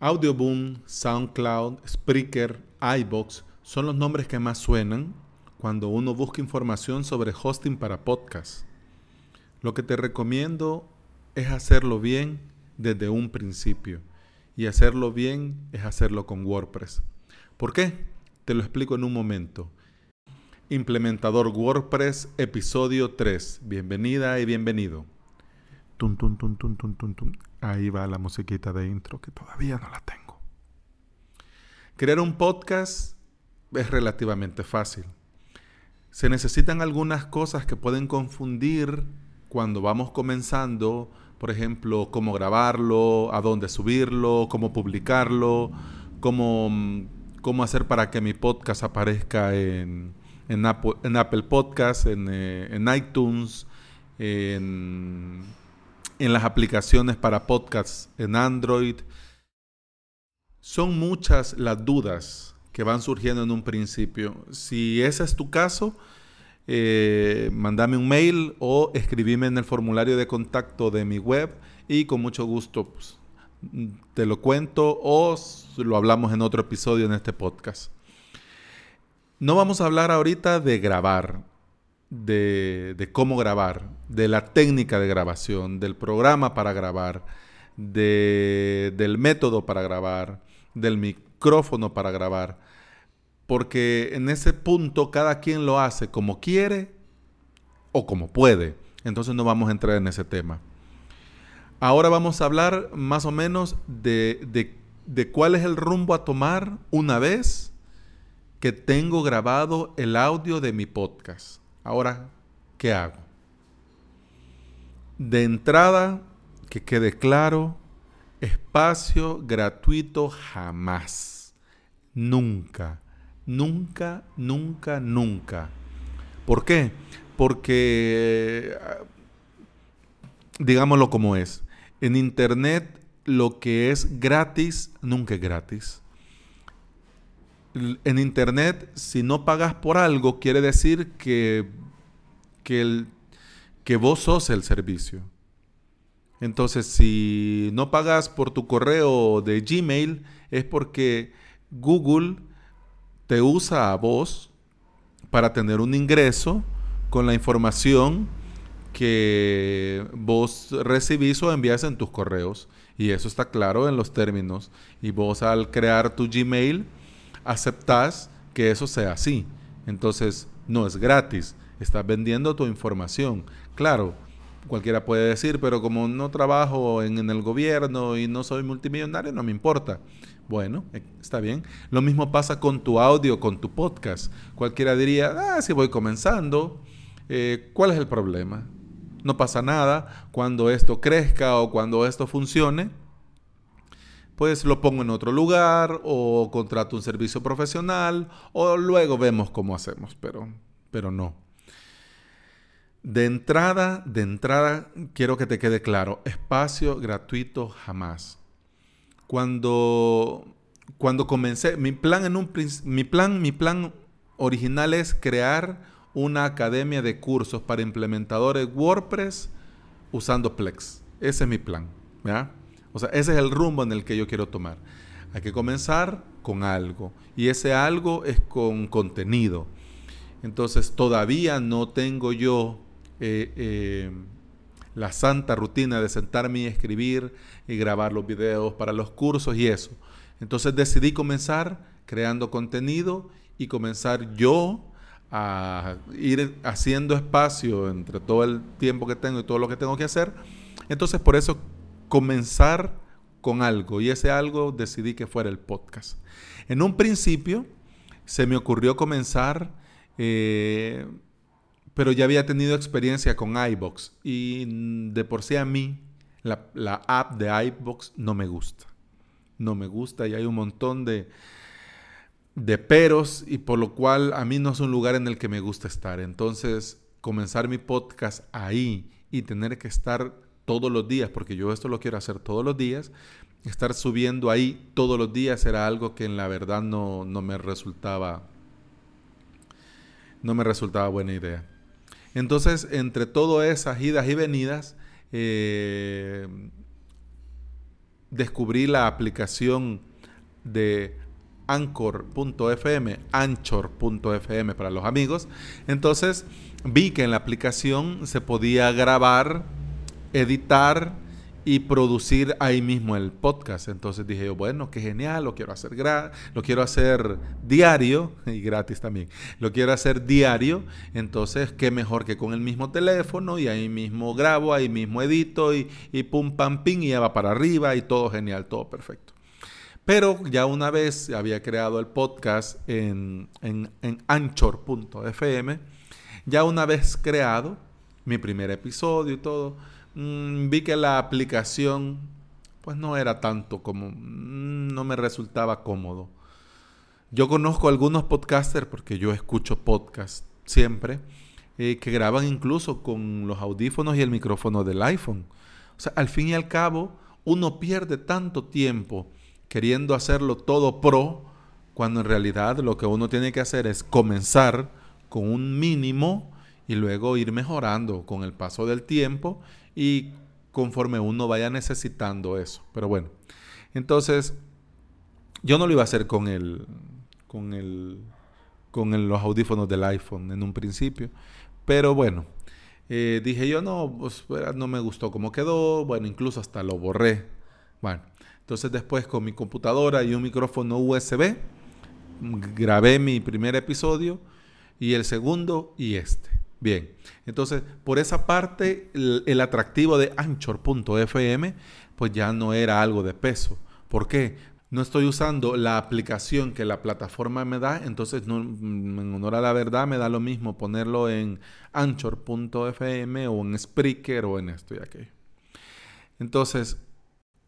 Audioboom, SoundCloud, Spreaker, iBox son los nombres que más suenan cuando uno busca información sobre hosting para podcast. Lo que te recomiendo es hacerlo bien desde un principio. Y hacerlo bien es hacerlo con WordPress. ¿Por qué? Te lo explico en un momento. Implementador WordPress, episodio 3. Bienvenida y bienvenido. Tum, tum, tum, tum, tum, tum, tum. Ahí va la musiquita de intro que todavía no la tengo. Crear un podcast es relativamente fácil. Se necesitan algunas cosas que pueden confundir cuando vamos comenzando, por ejemplo, cómo grabarlo, a dónde subirlo, cómo publicarlo, cómo, cómo hacer para que mi podcast aparezca en, en, Apple, en Apple Podcasts, en, eh, en iTunes, en en las aplicaciones para podcasts en Android. Son muchas las dudas que van surgiendo en un principio. Si ese es tu caso, eh, mandame un mail o escribime en el formulario de contacto de mi web y con mucho gusto pues, te lo cuento o lo hablamos en otro episodio en este podcast. No vamos a hablar ahorita de grabar de, cómo grabar, de la técnica de grabación, del programa para grabar, del método para grabar, del micrófono para grabar. Porque en ese punto cada quien lo hace como quiere o como puede. Entonces no vamos a entrar en ese tema. Ahora vamos a hablar más o menos de, de cuál es el rumbo a tomar una vez que tengo grabado el audio de mi podcast. Ahora, ¿qué hago? De entrada, que quede claro, espacio gratuito jamás. Nunca, nunca, nunca, nunca. ¿Por qué? Porque, digámoslo como es, en Internet lo que es gratis nunca es gratis en Internet, si no pagas por algo, quiere decir que, que, vos sos el servicio. Entonces, si no pagas por tu correo de Gmail, es porque Google te usa a vos para tener un ingreso con la información que vos recibís o envías en tus correos. Y eso está claro en los términos. Y vos al crear tu Gmail, aceptas que eso sea así. Entonces, no es gratis, estás vendiendo tu información. Claro, cualquiera puede decir, pero como no trabajo en, el gobierno y no soy multimillonario, no me importa. Bueno, eh, está bien. Lo mismo pasa con tu audio, con tu podcast. Cualquiera diría, ah, si voy comenzando, eh, ¿cuál es el problema? No pasa nada. Cuando esto crezca o cuando esto funcione, pues lo pongo en otro lugar o contrato un servicio profesional o luego vemos cómo hacemos, pero, pero no. De entrada, de entrada, quiero que te quede claro, espacio gratuito jamás. Cuando, cuando comencé, mi plan, en un, mi, plan, mi plan original es crear una academia de cursos para implementadores WordPress usando Plex. Ese es mi plan. ¿ya? O sea, ese es el rumbo en el que yo quiero tomar. Hay que comenzar con algo y ese algo es con contenido. Entonces todavía no tengo yo eh, eh, la santa rutina de sentarme y escribir y grabar los videos para los cursos y eso. Entonces decidí comenzar creando contenido y comenzar yo a ir haciendo espacio entre todo el tiempo que tengo y todo lo que tengo que hacer. Entonces por eso comenzar con algo y ese algo decidí que fuera el podcast. En un principio se me ocurrió comenzar, eh, pero ya había tenido experiencia con iBox y de por sí a mí la, la app de iBox no me gusta. No me gusta y hay un montón de, de peros y por lo cual a mí no es un lugar en el que me gusta estar. Entonces, comenzar mi podcast ahí y tener que estar todos los días, porque yo esto lo quiero hacer todos los días, estar subiendo ahí todos los días era algo que en la verdad no, me resultaba no me resultaba buena idea. Entonces, entre todas esas idas y venidas, eh, descubrí la aplicación de anchor.fm, anchor.fm para los amigos. Entonces vi que en la aplicación se podía grabar, editar y producir ahí mismo el podcast. Entonces dije yo, bueno, qué genial, lo quiero hacer lo quiero hacer diario y gratis también. Lo quiero hacer diario, entonces qué mejor que con el mismo teléfono y ahí mismo grabo, ahí mismo edito y, y pum pam ping y ya va para arriba y todo genial, todo perfecto. Pero ya una vez había creado el podcast en, en, en anchor.fm, ya una vez creado mi primer episodio y todo, Mm, vi que la aplicación pues no era tanto como, mm, no me resultaba cómodo. Yo conozco algunos podcasters, porque yo escucho podcast siempre, eh, que graban incluso con los audífonos y el micrófono del iPhone. O sea, al fin y al cabo, uno pierde tanto tiempo queriendo hacerlo todo pro, cuando en realidad lo que uno tiene que hacer es comenzar con un mínimo y luego ir mejorando con el paso del tiempo y conforme uno vaya necesitando eso. Pero bueno, entonces yo no lo iba a hacer con el con el con los audífonos del iPhone en un principio, pero bueno, eh, dije yo no, pues no me gustó cómo quedó, bueno, incluso hasta lo borré. Bueno, entonces después con mi computadora y un micrófono USB grabé mi primer episodio y el segundo y este. Bien, entonces por esa parte el, atractivo de anchor.fm pues ya no era algo de peso. ¿Por qué? No estoy usando la aplicación que la plataforma me da, entonces no, en honor a la verdad me da lo mismo ponerlo en anchor.fm o en Spreaker o en esto y aquello. Entonces,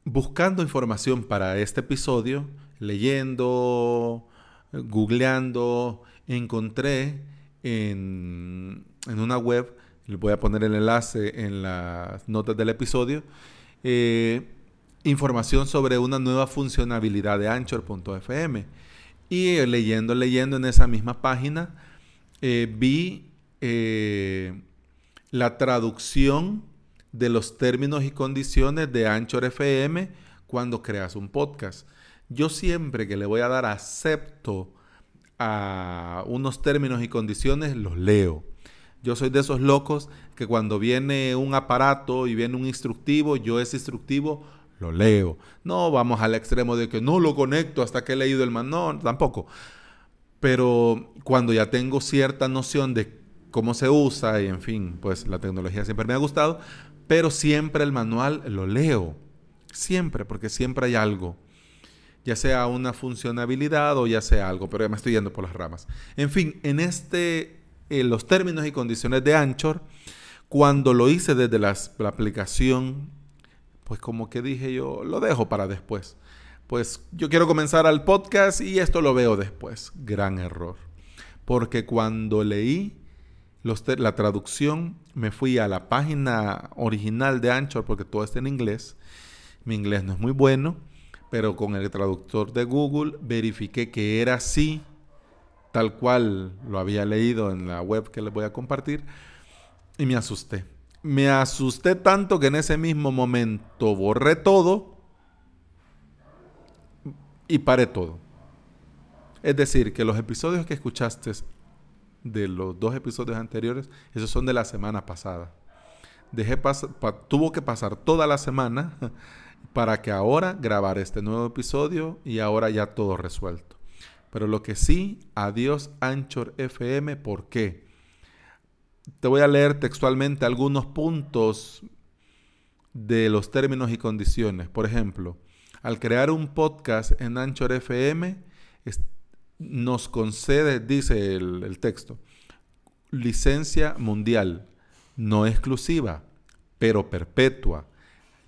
buscando información para este episodio, leyendo, googleando, encontré en, una web, les voy a poner el enlace en las notas del episodio, eh, información sobre una nueva funcionalidad de Anchor.fm. Y eh, leyendo, leyendo en esa misma página, eh, vi la traducción de los términos y condiciones de Anchor FM cuando creas un podcast. Yo siempre que le voy a dar acepto a unos términos y condiciones, los leo. Yo soy de esos locos que cuando viene un aparato y viene un instructivo, yo ese instructivo lo leo. No vamos al extremo de que no lo conecto hasta que he leído el manual, tampoco. Pero cuando ya tengo cierta noción de cómo se usa y en fin, pues la tecnología siempre me ha gustado, pero siempre el manual lo leo. Siempre, porque siempre hay algo ya sea una funcionalidad o ya sea algo, pero ya me estoy yendo por las ramas. En fin, en este, los términos y condiciones de Anchor, cuando lo hice desde la aplicación, pues como que dije yo, lo dejo para después. Pues yo quiero comenzar al podcast y esto lo veo después. Gran error. Porque cuando leí la traducción, me fui a la página original de Anchor, porque todo está en inglés. Mi inglés no es muy bueno pero con el traductor de Google verifiqué que era así, tal cual lo había leído en la web que les voy a compartir, y me asusté. Me asusté tanto que en ese mismo momento borré todo y paré todo. Es decir, que los episodios que escuchaste de los dos episodios anteriores, esos son de la semana pasada. Dejé tuvo que pasar toda la semana para que ahora grabar este nuevo episodio y ahora ya todo resuelto. Pero lo que sí, adiós Anchor FM, ¿por qué? Te voy a leer textualmente algunos puntos de los términos y condiciones. Por ejemplo, al crear un podcast en Anchor FM, nos concede, dice el, el texto, licencia mundial, no exclusiva, pero perpetua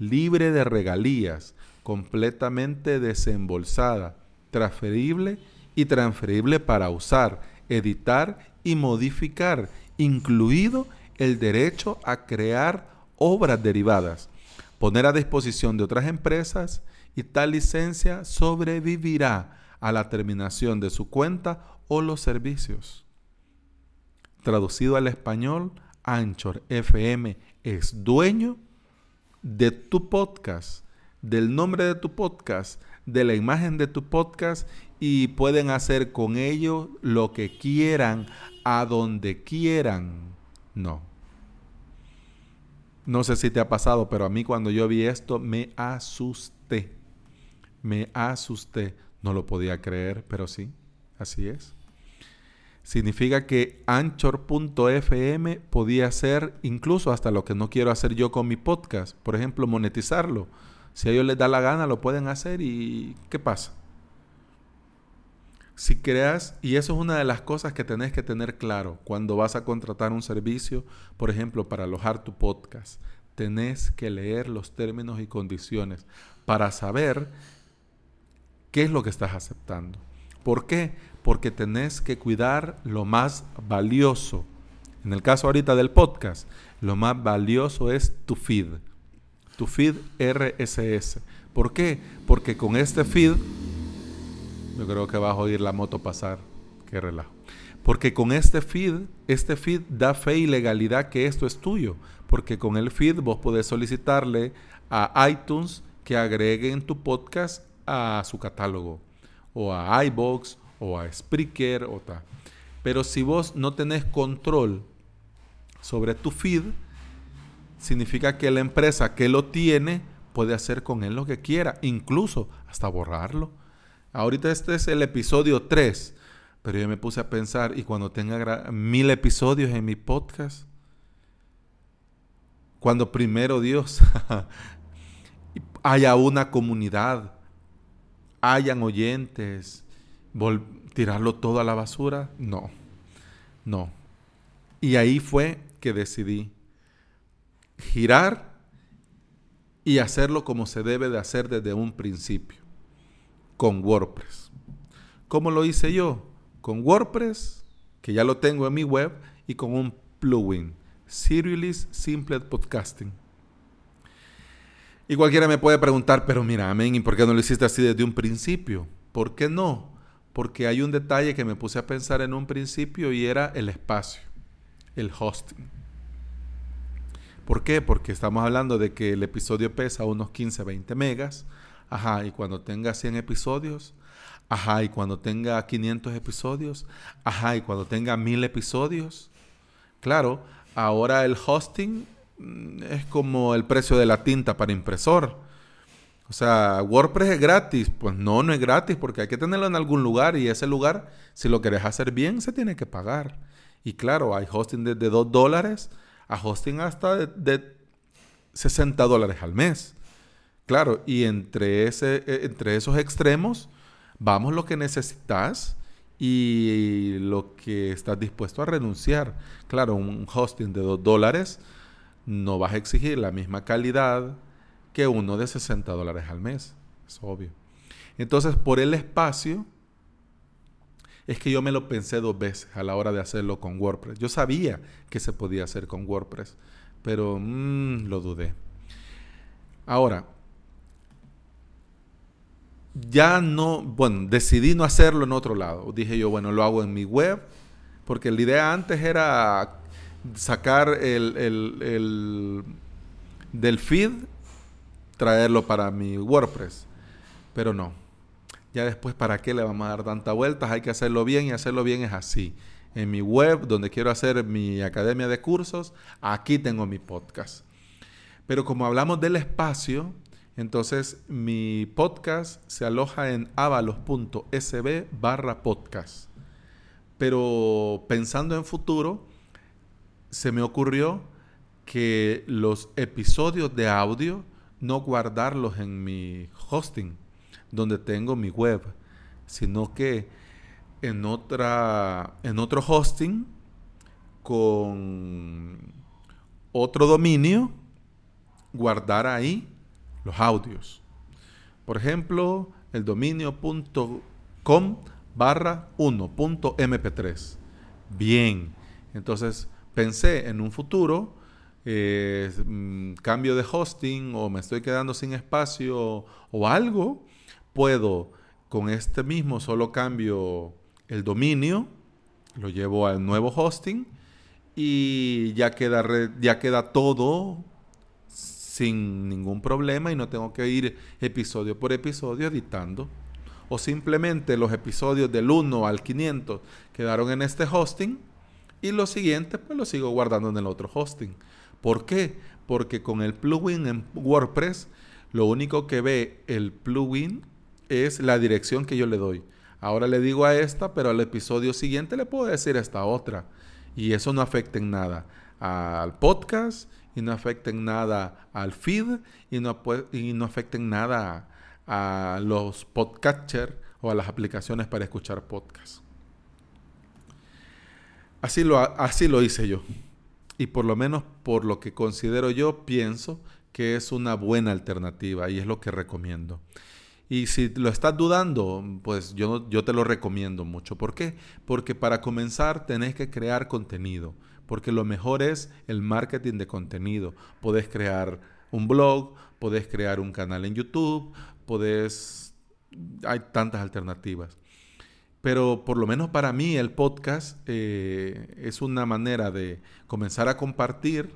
libre de regalías, completamente desembolsada, transferible y transferible para usar, editar y modificar, incluido el derecho a crear obras derivadas, poner a disposición de otras empresas y tal licencia sobrevivirá a la terminación de su cuenta o los servicios. Traducido al español, Anchor FM es dueño de tu podcast, del nombre de tu podcast, de la imagen de tu podcast y pueden hacer con ello lo que quieran, a donde quieran. No. No sé si te ha pasado, pero a mí cuando yo vi esto me asusté. Me asusté. No lo podía creer, pero sí, así es. Significa que anchor.fm podía ser incluso hasta lo que no quiero hacer yo con mi podcast. Por ejemplo, monetizarlo. Si a ellos les da la gana, lo pueden hacer y ¿qué pasa? Si creas, y eso es una de las cosas que tenés que tener claro cuando vas a contratar un servicio, por ejemplo, para alojar tu podcast, tenés que leer los términos y condiciones para saber qué es lo que estás aceptando. ¿Por qué? Porque tenés que cuidar lo más valioso. En el caso ahorita del podcast, lo más valioso es tu feed, tu feed RSS. ¿Por qué? Porque con este feed yo creo que vas a oír la moto pasar. Qué relajo. Porque con este feed, este feed da fe y legalidad que esto es tuyo. Porque con el feed vos podés solicitarle a iTunes que agreguen tu podcast a su catálogo. O a iBox o a Spreaker o tal. Pero si vos no tenés control sobre tu feed, significa que la empresa que lo tiene puede hacer con él lo que quiera, incluso hasta borrarlo. Ahorita este es el episodio 3, pero yo me puse a pensar, y cuando tenga mil episodios en mi podcast, cuando primero Dios haya una comunidad, hayan oyentes, tirarlo todo a la basura, no, no. Y ahí fue que decidí girar y hacerlo como se debe de hacer desde un principio con WordPress. ¿Cómo lo hice yo? Con WordPress, que ya lo tengo en mi web, y con un plugin, Serialist Simple Podcasting. Y cualquiera me puede preguntar, pero mira, amén, ¿y por qué no lo hiciste así desde un principio? ¿Por qué no? Porque hay un detalle que me puse a pensar en un principio y era el espacio, el hosting. ¿Por qué? Porque estamos hablando de que el episodio pesa unos 15, 20 megas Ajá, y cuando tenga 100 episodios. Ajá, y cuando tenga 500 episodios. Ajá, y cuando tenga 1000 episodios. Claro, ahora el hosting mm, es como el precio de la tinta para impresor. O sea, WordPress es gratis. Pues no, no es gratis porque hay que tenerlo en algún lugar y ese lugar, si lo querés hacer bien, se tiene que pagar. Y claro, hay hosting desde 2 dólares a hosting hasta de, de 60 dólares al mes. Claro, y entre, ese, e, entre esos extremos vamos lo que necesitas y lo que estás dispuesto a renunciar. Claro, un hosting de 2 dólares no vas a exigir la misma calidad que uno de 60 dólares al mes. Es obvio. Entonces, por el espacio, es que yo me lo pensé dos veces a la hora de hacerlo con WordPress. Yo sabía que se podía hacer con WordPress, pero mm, lo dudé. Ahora, ya no, bueno, decidí no hacerlo en otro lado. Dije yo, bueno, lo hago en mi web, porque la idea antes era sacar el, el, del feed, traerlo para mi WordPress. Pero no. Ya después, ¿para qué le vamos a dar tanta vueltas? Hay que hacerlo bien y hacerlo bien es así. En mi web, donde quiero hacer mi academia de cursos, aquí tengo mi podcast. Pero como hablamos del espacio, entonces, mi podcast se aloja en avalos.sb barra podcast. Pero pensando en futuro, se me ocurrió que los episodios de audio no guardarlos en mi hosting, donde tengo mi web, sino que en, otra, en otro hosting con otro dominio, guardar ahí los audios. Por ejemplo, el dominio.com barra 1.mp3. Bien, entonces pensé en un futuro, eh, mm, cambio de hosting o me estoy quedando sin espacio o algo, puedo con este mismo solo cambio el dominio, lo llevo al nuevo hosting y ya queda, ya queda todo sin ningún problema y no tengo que ir episodio por episodio editando. O simplemente los episodios del 1 al 500 quedaron en este hosting y los siguientes pues los sigo guardando en el otro hosting. ¿Por qué? Porque con el plugin en WordPress lo único que ve el plugin es la dirección que yo le doy. Ahora le digo a esta, pero al episodio siguiente le puedo decir a esta otra. Y eso no afecta en nada al podcast y no afecta en nada al feed y no, y no afecta en nada a, los podcatchers o a las aplicaciones para escuchar podcasts. Así lo, así lo hice yo. Y por lo menos por lo que considero yo, pienso que es una buena alternativa y es lo que recomiendo. Y si lo estás dudando, pues yo, yo te lo recomiendo mucho. ¿Por qué? Porque para comenzar tenés que crear contenido. Porque lo mejor es el marketing de contenido. Podés crear un blog, podés crear un canal en YouTube, podés... Hay tantas alternativas. Pero por lo menos para mí el podcast eh, es una manera de comenzar a compartir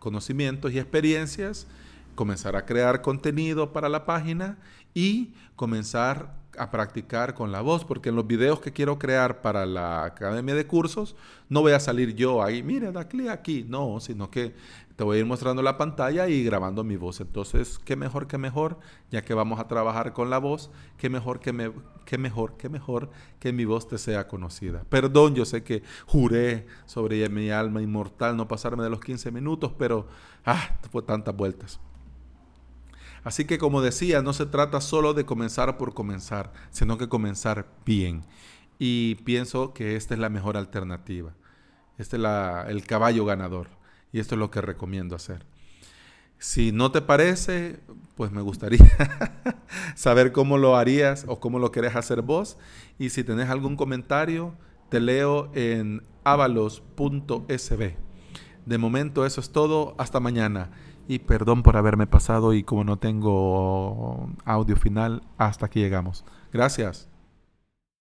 conocimientos y experiencias, comenzar a crear contenido para la página y comenzar a practicar con la voz, porque en los videos que quiero crear para la academia de cursos, no voy a salir yo ahí, mire, da clic aquí, no, sino que te voy a ir mostrando la pantalla y grabando mi voz. Entonces, qué mejor que mejor, ya que vamos a trabajar con la voz, qué mejor que, me, qué mejor, qué mejor que mi voz te sea conocida. Perdón, yo sé que juré sobre mi alma inmortal no pasarme de los 15 minutos, pero, ah, fue tantas vueltas. Así que como decía, no se trata solo de comenzar por comenzar, sino que comenzar bien. Y pienso que esta es la mejor alternativa. Este es el caballo ganador. Y esto es lo que recomiendo hacer. Si no te parece, pues me gustaría saber cómo lo harías o cómo lo querés hacer vos. Y si tenés algún comentario, te leo en avalos.sb. De momento eso es todo. Hasta mañana. Y perdón por haberme pasado y como no tengo audio final, hasta aquí llegamos. Gracias.